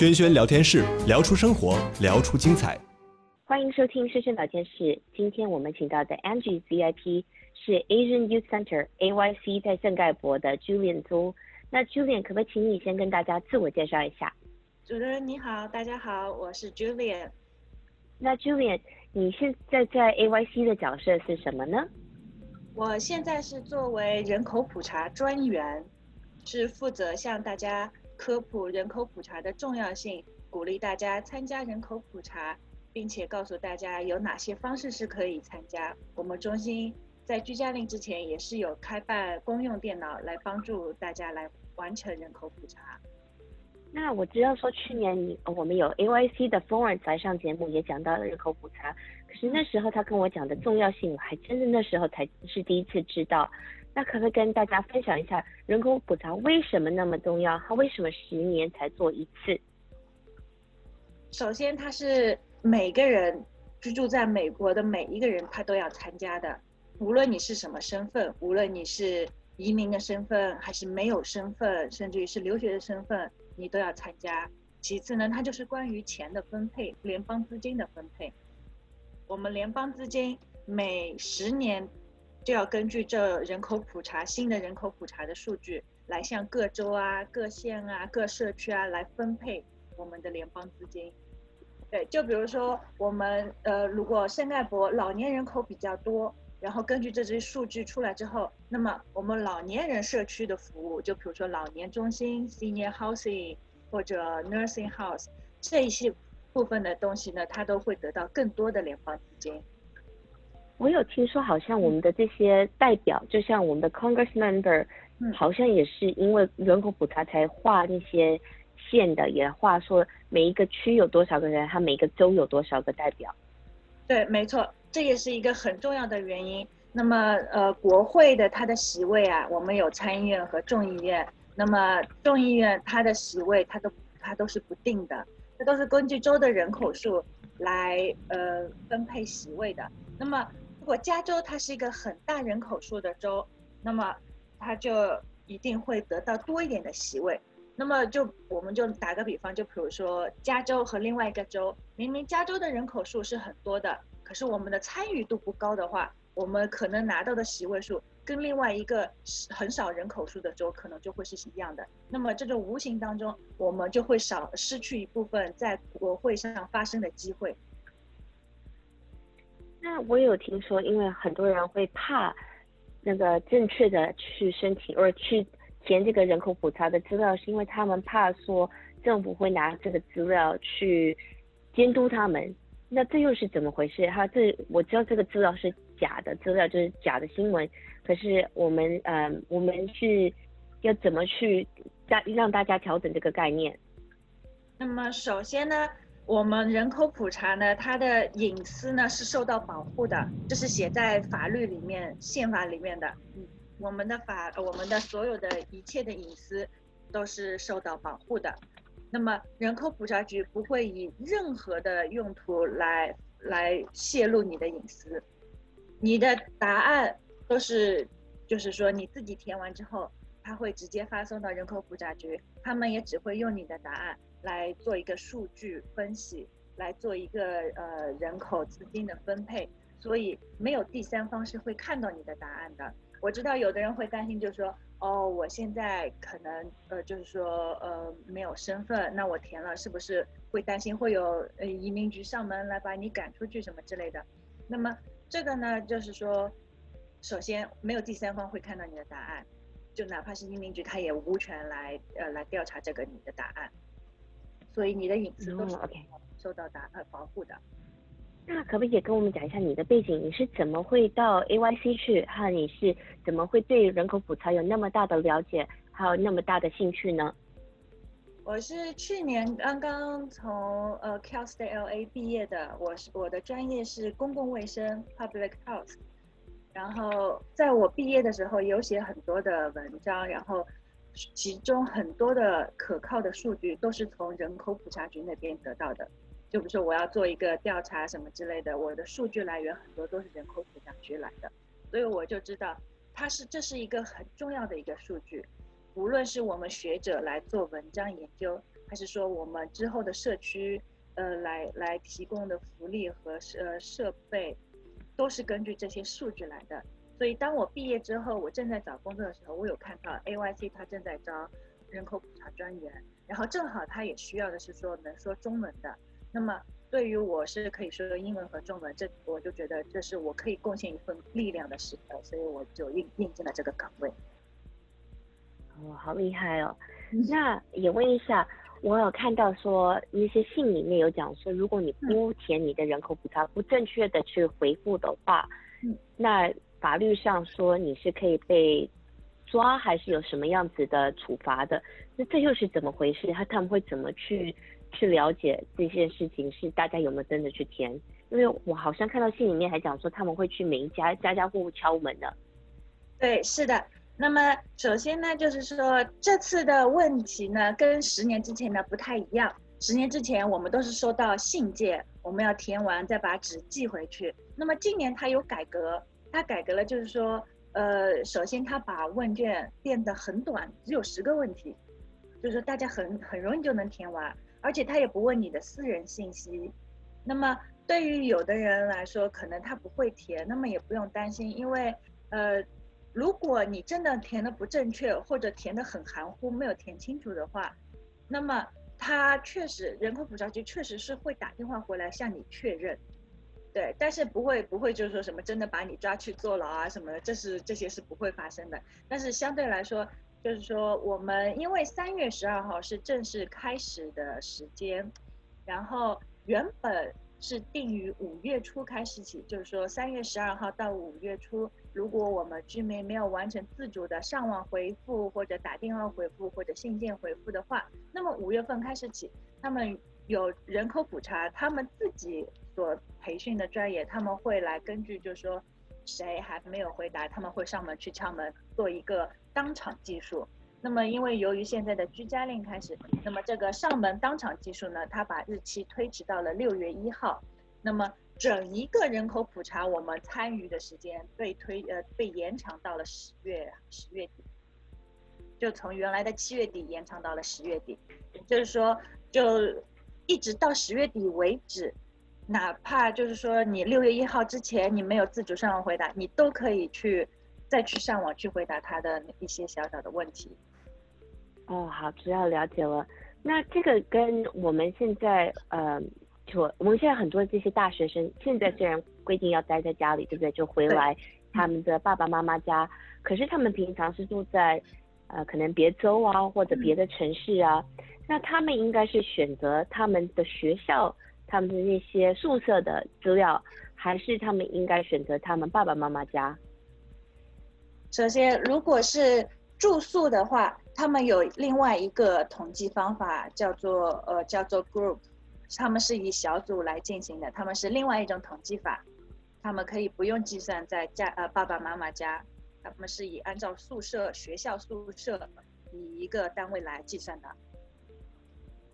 轩轩聊天室，聊出生活，聊出精彩。欢迎收听轩轩聊天室。今天我们请到的 Angie VIP 是 Asian Youth Center AYC 在圣盖博的 Julian 租。那 Julian 可不可以请你先跟大家自我介绍一下？主持人你好，大家好，我是 Julian。那 Julian，你现在在 AYC 的角色是什么呢？我现在是作为人口普查专员，是负责向大家科普人口普查的重要性，鼓励大家参加人口普查，并且告诉大家有哪些方式是可以参加。我们中心在居家令之前也是有开办公用电脑来帮助大家来完成人口普查。那我知道说去年你我们有 AYC 的 Florence 来上节目，也讲到了人口普查。可是那时候他跟我讲的重要性，我还真的那时候才是第一次知道。那可不可以跟大家分享一下人口普查为什么那么重要？它为什么十年才做一次？首先，它是每个人居住在美国的每一个人，他都要参加的，无论你是什么身份，无论你是移民的身份，还是没有身份，甚至于是留学的身份。你都要参加。其次呢，它就是关于钱的分配，联邦资金的分配。我们联邦资金每十年就要根据这人口普查新的人口普查的数据，来向各州啊、各县啊、各社区啊来分配我们的联邦资金。对，就比如说我们呃，如果圣盖博老年人口比较多。然后根据这些数据出来之后，那么我们老年人社区的服务，就比如说老年中心 （senior housing） 或者 nursing house 这一些部分的东西呢，它都会得到更多的联邦资金。我有听说，好像我们的这些代表，就像我们的 Congress member，嗯，好像也是因为人口普查才划那些线的，也划说每一个区有多少个人，他每个州有多少个代表。对，没错。这也是一个很重要的原因。那么，呃，国会的它的席位啊，我们有参议院和众议院。那么，众议院它的席位，它都它都是不定的，这都是根据州的人口数来呃分配席位的。那么，如如果加州它是一个很大人口数的州，那么它就一定会得到多一点的席位。那么就我们就打个比方，就比如说加州和另外一个州，明明加州的人口数是很多的。可是我们的参与度不高的话，我们可能拿到的席位数跟另外一个很少人口数的州可能就会是一样的。那么这种无形当中，我们就会少失去一部分在国会上发生的机会。那我有听说，因为很多人会怕那个正确的去申请，或者去填这个人口普查的资料，是因为他们怕说政府会拿这个资料去监督他们。那这又是怎么回事？哈，这我知道这个资料是假的资料，就是假的新闻。可是我们，呃，我们是要怎么去让让大家调整这个概念？那么首先呢，我们人口普查呢，它的隐私呢是受到保护的，这是写在法律里面、宪法里面的。嗯，我们的法，我们的所有的一切的隐私都是受到保护的。那么，人口普查局不会以任何的用途来来泄露你的隐私，你的答案都是，就是说你自己填完之后，他会直接发送到人口普查局，他们也只会用你的答案来做一个数据分析，来做一个呃人口资金的分配，所以没有第三方是会看到你的答案的。我知道有的人会担心，就是说。哦，我现在可能呃，就是说呃，没有身份，那我填了是不是会担心会有呃移民局上门来把你赶出去什么之类的？那么这个呢，就是说，首先没有第三方会看到你的答案，就哪怕是移民局，他也无权来呃来调查这个你的答案，所以你的隐私都是受到打呃保护的。那可不可以跟我们讲一下你的背景？你是怎么会到 AYC 去？还有你是怎么会对人口普查有那么大的了解，还有那么大的兴趣呢？我是去年刚刚从呃 Cal State LA 毕业的，我是我的专业是公共卫生 Public Health，然后在我毕业的时候有写很多的文章，然后其中很多的可靠的数据都是从人口普查局那边得到的。就比如说我要做一个调查什么之类的，我的数据来源很多都是人口普查局来的，所以我就知道它是这是一个很重要的一个数据，无论是我们学者来做文章研究，还是说我们之后的社区呃来来提供的福利和设设备，都是根据这些数据来的。所以当我毕业之后，我正在找工作的时候，我有看到 AYC 他正在招人口普查专员，然后正好他也需要的是说能说中文的。那么对于我是可以说英文和中文，这我就觉得这是我可以贡献一份力量的时刻，所以我就应应征了这个岗位。哦，好厉害哦！那也问一下，我有看到说一些信里面有讲说，如果你不填你的人口普查，不正确的去回复的话，嗯，那。法律上说你是可以被抓，还是有什么样子的处罚的？那这又是怎么回事？他他们会怎么去去了解这件事情？是大家有没有真的去填？因为我好像看到信里面还讲说他们会去每一家家家户户敲门的。对，是的。那么首先呢，就是说这次的问题呢，跟十年之前呢不太一样。十年之前我们都是收到信件，我们要填完再把纸寄回去。那么今年它有改革。他改革了，就是说，呃，首先他把问卷变得很短，只有十个问题，就是说大家很很容易就能填完，而且他也不问你的私人信息。那么对于有的人来说，可能他不会填，那么也不用担心，因为，呃，如果你真的填的不正确，或者填的很含糊，没有填清楚的话，那么他确实人口普查局确实是会打电话回来向你确认。对，但是不会不会就是说什么真的把你抓去坐牢啊什么的，这是这些是不会发生的。但是相对来说，就是说我们因为三月十二号是正式开始的时间，然后原本是定于五月初开始起，就是说三月十二号到五月初，如果我们居民没有完成自主的上网回复或者打电话回复或者信件回复的话，那么五月份开始起，他们有人口普查，他们自己。所培训的专业，他们会来根据，就是说谁还没有回答，他们会上门去敲门，做一个当场技术。那么，因为由于现在的居家令开始，那么这个上门当场技术呢，他把日期推迟到了六月一号。那么整一个人口普查，我们参与的时间被推呃被延长到了十月十月底，就从原来的七月底延长到了十月底，就是说就一直到十月底为止。哪怕就是说你六月一号之前你没有自主上网回答，你都可以去再去上网去回答他的一些小小的问题。哦，好，主要了解了。那这个跟我们现在呃，就我们现在很多这些大学生，现在虽然规定要待在家里，对不对？就回来他们的爸爸妈妈家，可是他们平常是住在呃可能别州啊或者别的城市啊，嗯、那他们应该是选择他们的学校。他们的那些宿舍的资料，还是他们应该选择他们爸爸妈妈家？首先，如果是住宿的话，他们有另外一个统计方法，叫做呃叫做 group，他们是以小组来进行的，他们是另外一种统计法，他们可以不用计算在家呃爸爸妈妈家，他们是以按照宿舍学校宿舍以一个单位来计算的。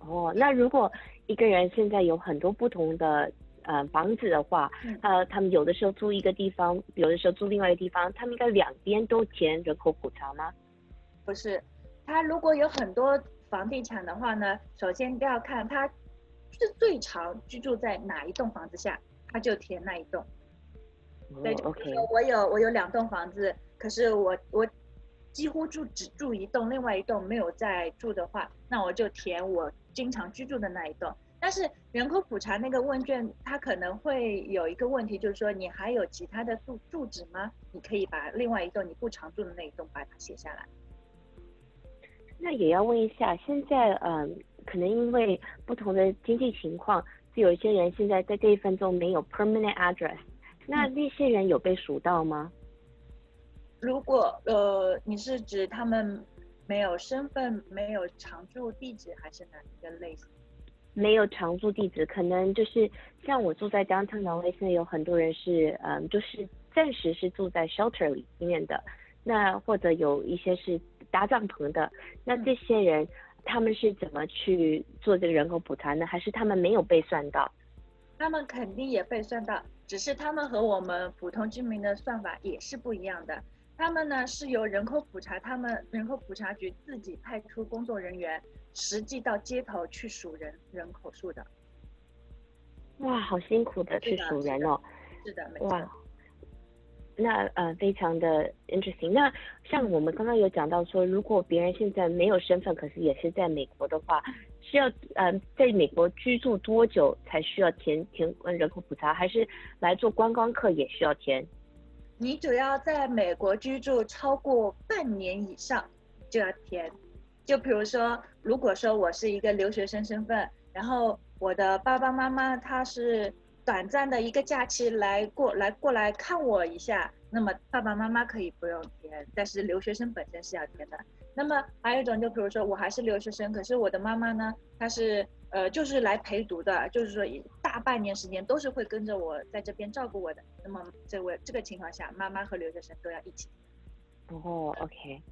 哦，那如果一个人现在有很多不同的呃房子的话，呃，他们有的时候租一个地方，有的时候租另外一个地方，他们应该两边都填人口普查吗？不是，他如果有很多房地产的话呢，首先要看他是最常居住在哪一栋房子下，他就填那一栋。哦、对，OK。我有我有两栋房子，可是我我。几乎住只住一栋，另外一栋没有在住的话，那我就填我经常居住的那一栋。但是人口普查那个问卷，它可能会有一个问题，就是说你还有其他的住住址吗？你可以把另外一栋你不常住的那一栋把它写下来。那也要问一下，现在嗯，可能因为不同的经济情况，就有一些人现在在这一份中没有 permanent address，那那些人有被数到吗？如果呃，你是指他们没有身份、没有常住地址，还是哪一个类型？没有常住地址，可能就是像我住在 Downtown LA，现在有很多人是嗯，就是暂时是住在 shelter 里面的，那或者有一些是搭帐篷的，那这些人、嗯、他们是怎么去做这个人口普查呢？还是他们没有被算到？他们肯定也被算到，只是他们和我们普通居民的算法也是不一样的。他们呢是由人口普查，他们人口普查局自己派出工作人员实际到街头去数人人口数的。哇，好辛苦的去数人哦。是的，没错。哇，那呃，非常的 interesting。那像我们刚刚有讲到说，如果别人现在没有身份，可是也是在美国的话，需要呃在美国居住多久才需要填填人口普查，还是来做观光客也需要填？你只要在美国居住超过半年以上就要填。就比如说，如果说我是一个留学生身份，然后我的爸爸妈妈他是短暂的一个假期来过来过来看我一下，那么爸爸妈妈可以不用填，但是留学生本身是要填的。那么还有一种，就比如说我还是留学生，可是我的妈妈呢，她是呃就是来陪读的，就是说大半年时间都是会跟着我在这边照顾我的。那么这位这个情况下，妈妈和留学生都要一起。哦，OK。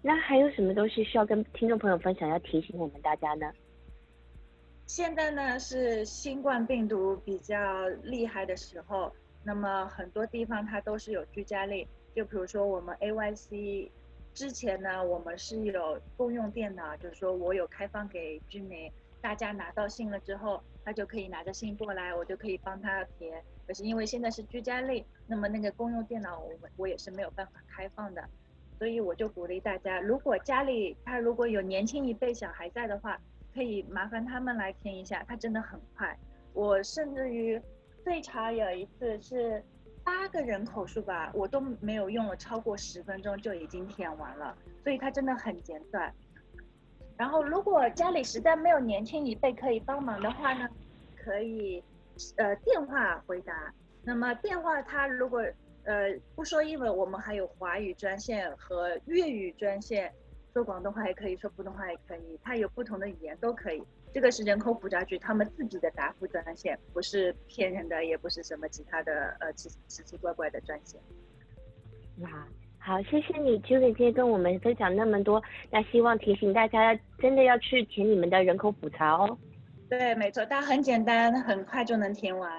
那还有什么东西需要跟听众朋友分享，要提醒我们大家呢？现在呢是新冠病毒比较厉害的时候，那么很多地方它都是有居家令，就比如说我们 AYC。之前呢，我们是有公用电脑，就是说我有开放给居民，大家拿到信了之后，他就可以拿着信过来，我就可以帮他填。可是因为现在是居家类，那么那个公用电脑我我也是没有办法开放的，所以我就鼓励大家，如果家里他如果有年轻一辈小孩在的话，可以麻烦他们来填一下，他真的很快。我甚至于最长有一次是。八个人口数吧，我都没有用了超过十分钟就已经填完了，所以它真的很简短。然后如果家里实在没有年轻一辈可以帮忙的话呢，可以呃电话回答。那么电话他如果呃不说英文，我们还有华语专线和粤语专线，说广东话也可以，说普通话也可以，它有不同的语言都可以。这个是人口普查局他们自己的答复专线，不是骗人的，也不是什么其他的呃奇奇奇怪怪的专线。哇，好，谢谢你，Julie 今天跟我们分享那么多。那希望提醒大家，真的要去填你们的人口普查哦。对，没错，它很简单，很快就能填完。